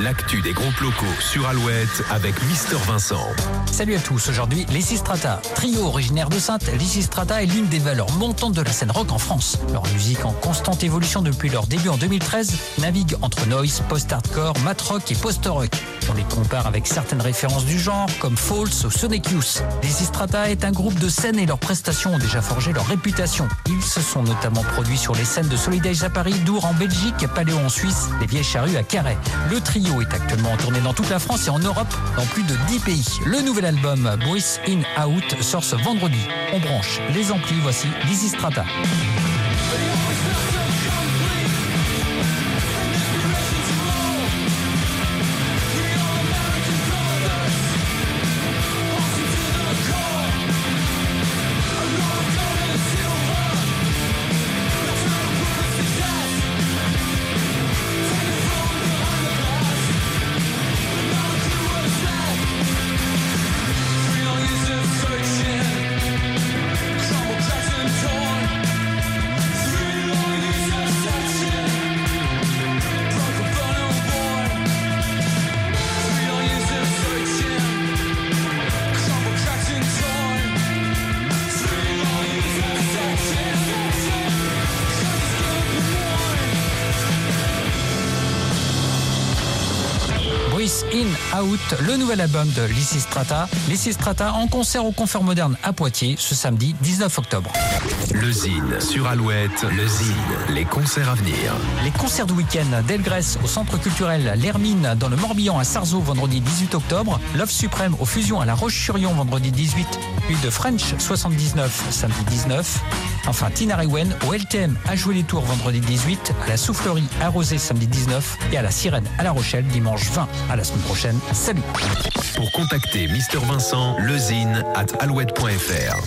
L'actu des groupes locaux sur Alouette avec Mister Vincent. Salut à tous, aujourd'hui Lysistrata. Trio originaire de Sainte, Lysistrata est l'une des valeurs montantes de la scène rock en France. Leur musique en constante évolution depuis leur début en 2013 navigue entre noise, post-hardcore, mat rock et post-rock. On les compare avec certaines références du genre comme False ou Sonic Youth. Lysistrata est un groupe de scène et leurs prestations ont déjà forgé leur réputation. Ils se sont notamment produits sur les scènes de Solidage à Paris, Dour en Belgique, Paléo en Suisse, les Vieilles Charrues à Carhaix. Le trio est actuellement en tournée dans toute la France et en Europe, dans plus de 10 pays. Le nouvel album Breath In Out sort ce vendredi. On branche les amplis, voici Lysistrata. In Out, le nouvel album de Lysistrata. Lysistrata en concert au Confort Moderne à Poitiers ce samedi 19 octobre. Le Zine sur Alouette, le Zine, les concerts à venir. Les concerts de week-end d'Elgrès au Centre culturel L'Hermine dans le Morbihan à Sarzeau vendredi 18 octobre, Love Suprême aux Fusions à La Roche-sur-Yon vendredi 18, puis de French 79 samedi 19. Enfin, Tina Rewen au LTM à jouer les tours vendredi 18, à la Soufflerie à Rosé samedi 19 et à la Sirène à La Rochelle dimanche 20. À la semaine prochaine. Salut. Pour contacter Mister Vincent, lezine at alouette.fr.